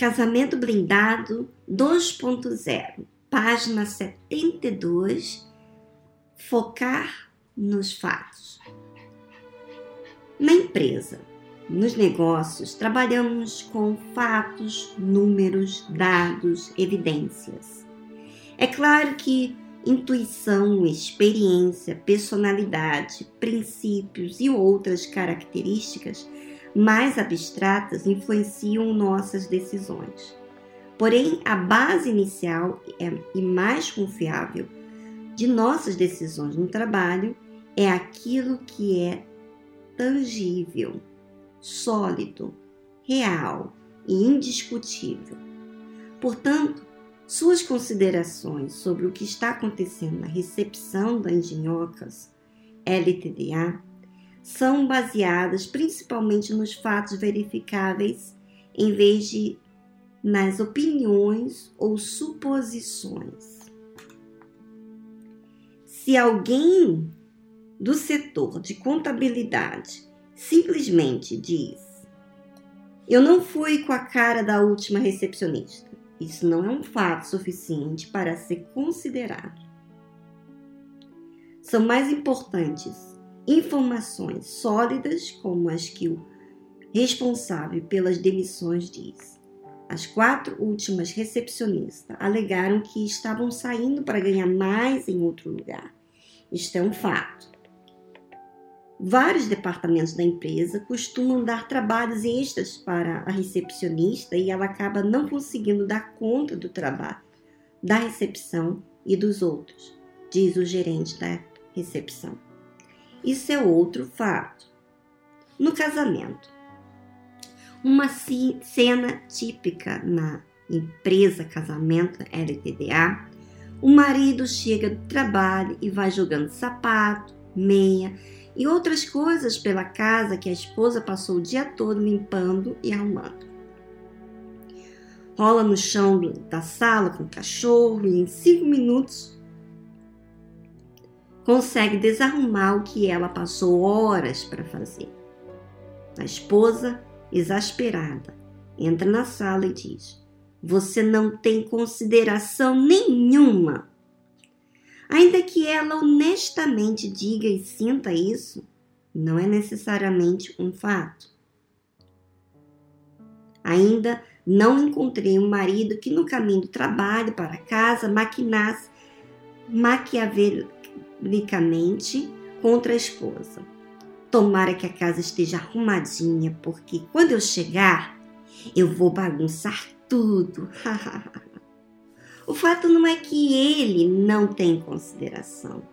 Casamento Blindado 2.0, página 72. Focar nos fatos. Na empresa, nos negócios, trabalhamos com fatos, números, dados, evidências. É claro que intuição, experiência, personalidade, princípios e outras características mais abstratas influenciam nossas decisões. Porém, a base inicial é, e mais confiável de nossas decisões no trabalho é aquilo que é tangível, sólido, real e indiscutível. Portanto, suas considerações sobre o que está acontecendo na recepção da Engenhocas LTDA são baseadas principalmente nos fatos verificáveis em vez de nas opiniões ou suposições. Se alguém do setor de contabilidade simplesmente diz: Eu não fui com a cara da última recepcionista. Isso não é um fato suficiente para ser considerado. São mais importantes informações sólidas, como as que o responsável pelas demissões diz. As quatro últimas recepcionistas alegaram que estavam saindo para ganhar mais em outro lugar. Isto é um fato. Vários departamentos da empresa costumam dar trabalhos extras para a recepcionista e ela acaba não conseguindo dar conta do trabalho da recepção e dos outros, diz o gerente da recepção. Isso é outro fato. No casamento, uma cena típica na empresa casamento LTDA, o marido chega do trabalho e vai jogando sapato, meia e outras coisas pela casa que a esposa passou o dia todo limpando e arrumando. Rola no chão da sala com o cachorro e em cinco minutos consegue desarrumar o que ela passou horas para fazer. A esposa, exasperada, entra na sala e diz: Você não tem consideração nenhuma Ainda que ela honestamente diga e sinta isso, não é necessariamente um fato. Ainda não encontrei um marido que no caminho do trabalho para casa maquinasse maquiavelicamente contra a esposa. Tomara que a casa esteja arrumadinha, porque quando eu chegar, eu vou bagunçar tudo. O fato não é que ele não tem consideração.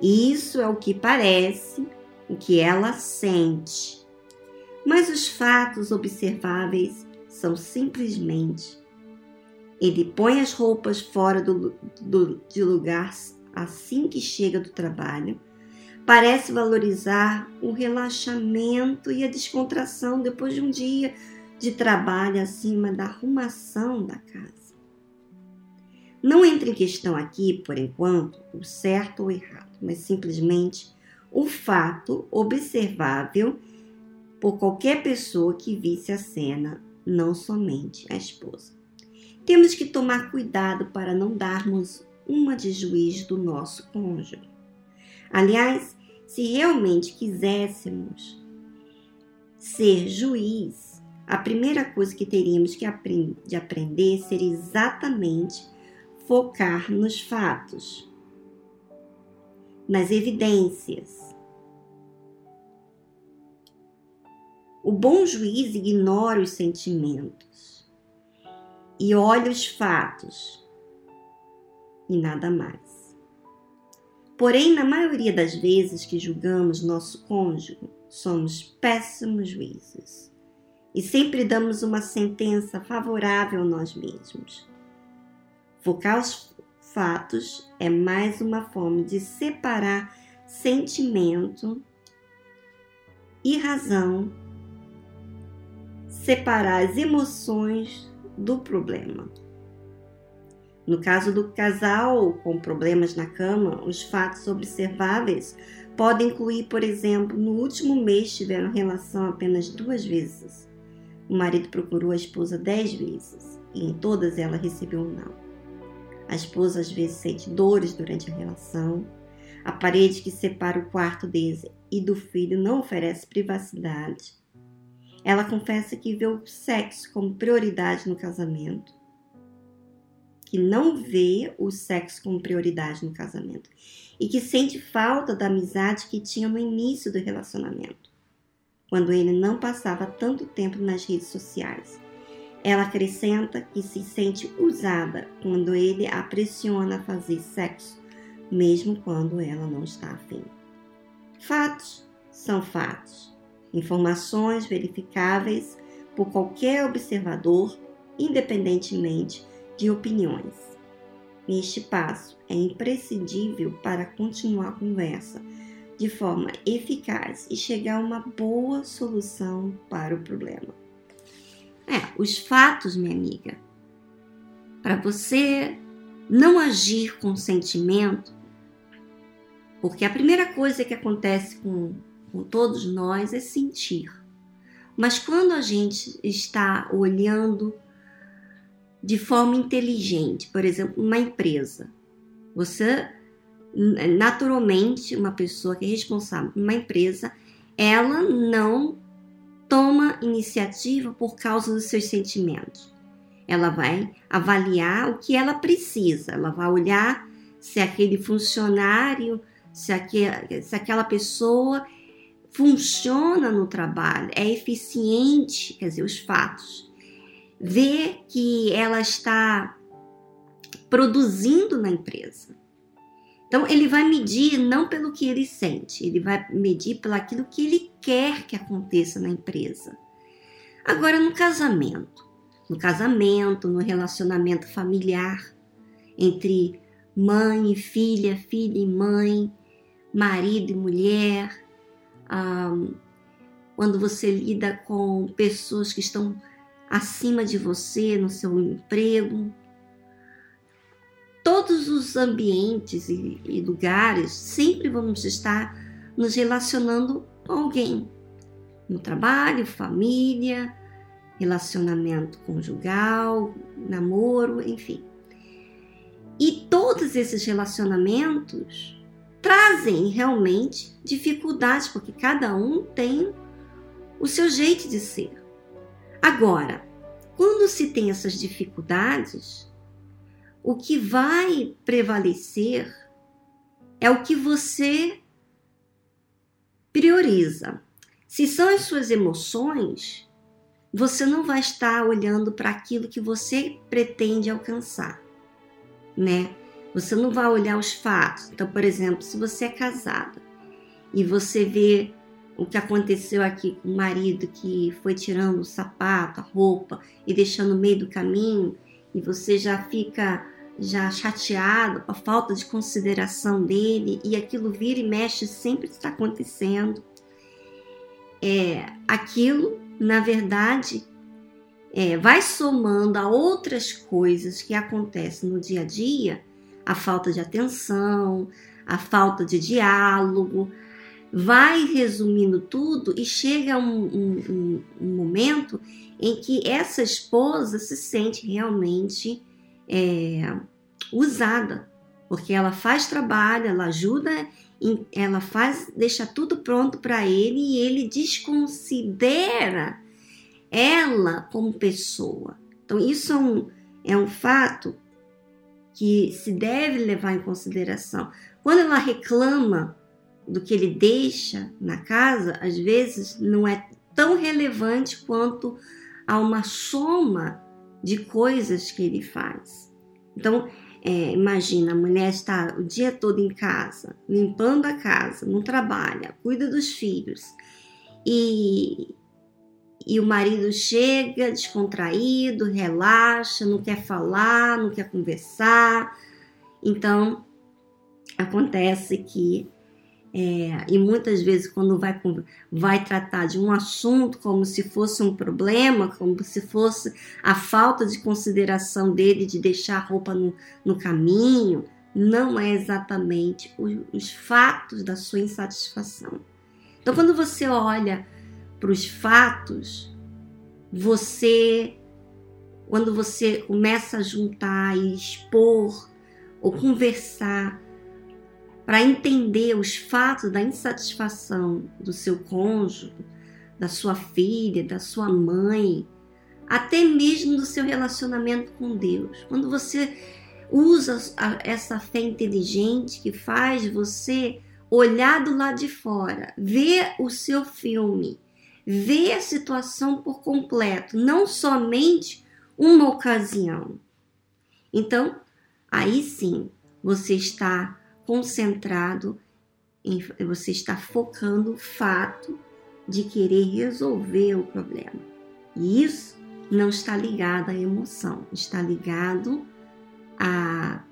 Isso é o que parece, o que ela sente. Mas os fatos observáveis são simplesmente ele põe as roupas fora do, do, de lugar assim que chega do trabalho. Parece valorizar o relaxamento e a descontração depois de um dia de trabalho acima da arrumação da casa. Não entra em questão aqui, por enquanto, o certo ou errado, mas simplesmente o fato observável por qualquer pessoa que visse a cena, não somente a esposa. Temos que tomar cuidado para não darmos uma de juiz do nosso cônjuge. Aliás, se realmente quiséssemos ser juiz, a primeira coisa que teríamos que de aprender seria exatamente focar nos fatos, nas evidências. O bom juiz ignora os sentimentos e olha os fatos e nada mais. Porém, na maioria das vezes que julgamos nosso cônjuge, somos péssimos juízes e sempre damos uma sentença favorável a nós mesmos Focar os fatos é mais uma forma de separar sentimento e razão, separar as emoções do problema. No caso do casal com problemas na cama, os fatos observáveis podem incluir, por exemplo, no último mês tiveram relação apenas duas vezes. O marido procurou a esposa dez vezes e em todas ela recebeu um não. A esposa às vezes sente dores durante a relação. A parede que separa o quarto deles e do filho não oferece privacidade. Ela confessa que vê o sexo como prioridade no casamento, que não vê o sexo como prioridade no casamento e que sente falta da amizade que tinha no início do relacionamento quando ele não passava tanto tempo nas redes sociais. Ela acrescenta que se sente usada quando ele a pressiona a fazer sexo, mesmo quando ela não está afim. Fatos são fatos, informações verificáveis por qualquer observador, independentemente de opiniões. Este passo é imprescindível para continuar a conversa de forma eficaz e chegar a uma boa solução para o problema. É, os fatos, minha amiga, para você não agir com sentimento, porque a primeira coisa que acontece com, com todos nós é sentir. Mas quando a gente está olhando de forma inteligente, por exemplo, uma empresa, você naturalmente, uma pessoa que é responsável por uma empresa, ela não toma iniciativa por causa dos seus sentimentos. Ela vai avaliar o que ela precisa, ela vai olhar se aquele funcionário, se, aquele, se aquela pessoa funciona no trabalho, é eficiente, quer dizer, os fatos. Ver que ela está produzindo na empresa. Então, ele vai medir não pelo que ele sente, ele vai medir pelo aquilo que ele quer que aconteça na empresa. Agora, no casamento, no casamento, no relacionamento familiar entre mãe e filha, filha e mãe, marido e mulher, um, quando você lida com pessoas que estão acima de você no seu emprego, todos os ambientes e, e lugares sempre vamos estar nos relacionando com alguém. No trabalho, família, relacionamento conjugal, namoro, enfim. E todos esses relacionamentos trazem realmente dificuldades, porque cada um tem o seu jeito de ser. Agora, quando se tem essas dificuldades, o que vai prevalecer é o que você prioriza. Se são as suas emoções, você não vai estar olhando para aquilo que você pretende alcançar, né? Você não vai olhar os fatos. Então, por exemplo, se você é casada e você vê o que aconteceu aqui com o marido que foi tirando o sapato, a roupa e deixando no meio do caminho, e você já fica já chateado com a falta de consideração dele e aquilo vira e mexe sempre está acontecendo. É, aquilo, na verdade, é, vai somando a outras coisas que acontecem no dia a dia, a falta de atenção, a falta de diálogo, vai resumindo tudo e chega um, um, um momento em que essa esposa se sente realmente é, usada, porque ela faz trabalho, ela ajuda, ela faz, deixa tudo pronto para ele e ele desconsidera ela como pessoa. Então isso é um, é um fato que se deve levar em consideração. Quando ela reclama do que ele deixa na casa, às vezes não é tão relevante quanto a uma soma de coisas que ele faz. Então, é, imagina, a mulher está o dia todo em casa, limpando a casa, não trabalha, cuida dos filhos, e, e o marido chega descontraído, relaxa, não quer falar, não quer conversar. Então, acontece que é, e muitas vezes, quando vai, vai tratar de um assunto como se fosse um problema, como se fosse a falta de consideração dele de deixar a roupa no, no caminho, não é exatamente os, os fatos da sua insatisfação. Então, quando você olha para os fatos, você, quando você começa a juntar e expor ou conversar para entender os fatos da insatisfação do seu cônjuge, da sua filha, da sua mãe, até mesmo do seu relacionamento com Deus. Quando você usa essa fé inteligente que faz você olhar do lado de fora, ver o seu filme, ver a situação por completo, não somente uma ocasião. Então, aí sim, você está concentrado em, você está focando o fato de querer resolver o problema. E isso não está ligado à emoção, está ligado à,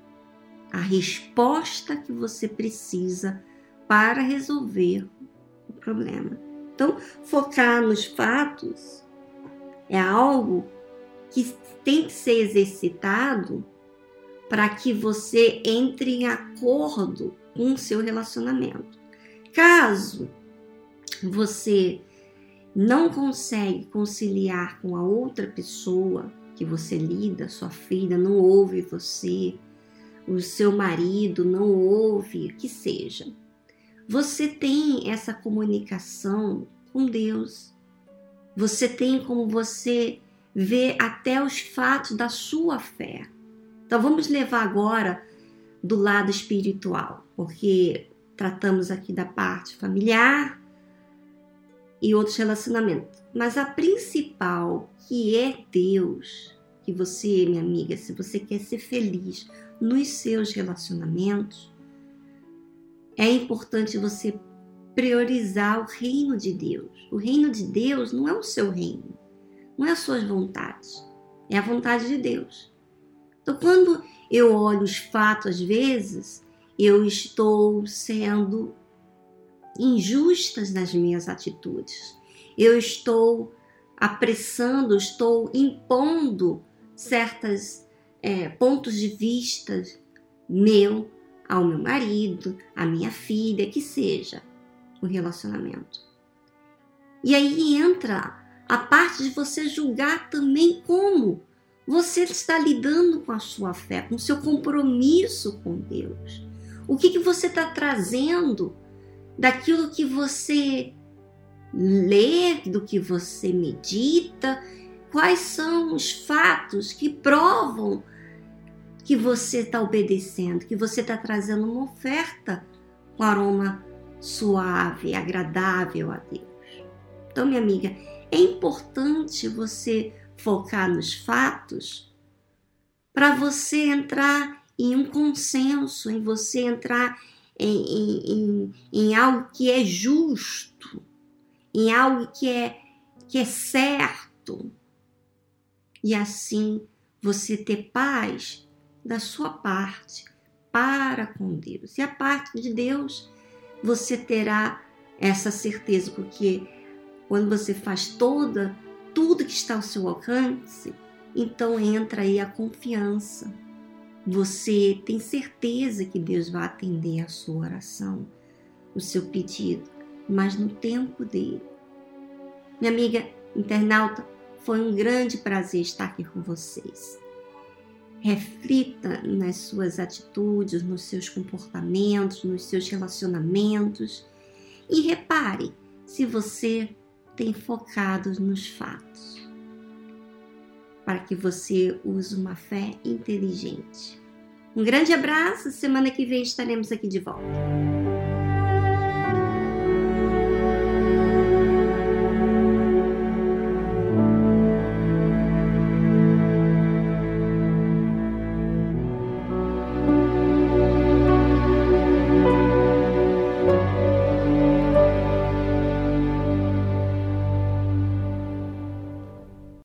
à resposta que você precisa para resolver o problema. Então, focar nos fatos é algo que tem que ser exercitado para que você entre em acordo com o seu relacionamento. Caso você não consegue conciliar com a outra pessoa que você lida, sua filha não ouve você, o seu marido não ouve, que seja. Você tem essa comunicação com Deus. Você tem como você ver até os fatos da sua fé. Então vamos levar agora do lado espiritual, porque tratamos aqui da parte familiar e outros relacionamentos. Mas a principal, que é Deus, que você, minha amiga, se você quer ser feliz nos seus relacionamentos, é importante você priorizar o reino de Deus. O reino de Deus não é o seu reino, não é as suas vontades, é a vontade de Deus. Então, quando eu olho os fatos, às vezes, eu estou sendo injustas nas minhas atitudes. Eu estou apressando, estou impondo certos é, pontos de vista meu ao meu marido, à minha filha, que seja o relacionamento. E aí entra a parte de você julgar também como você está lidando com a sua fé, com o seu compromisso com Deus. O que, que você está trazendo daquilo que você lê, do que você medita? Quais são os fatos que provam que você está obedecendo, que você está trazendo uma oferta com aroma suave, agradável a Deus? Então, minha amiga, é importante você focar nos fatos, para você entrar em um consenso, em você entrar em, em, em, algo que é justo, em algo que é, que é certo. E assim você ter paz da sua parte para com Deus. E a parte de Deus, você terá essa certeza, porque quando você faz toda tudo que está ao seu alcance, então entra aí a confiança. Você tem certeza que Deus vai atender a sua oração, o seu pedido, mas no tempo dele. Minha amiga internauta, foi um grande prazer estar aqui com vocês. Reflita nas suas atitudes, nos seus comportamentos, nos seus relacionamentos e repare se você tem focado nos fatos, para que você use uma fé inteligente. Um grande abraço, semana que vem estaremos aqui de volta.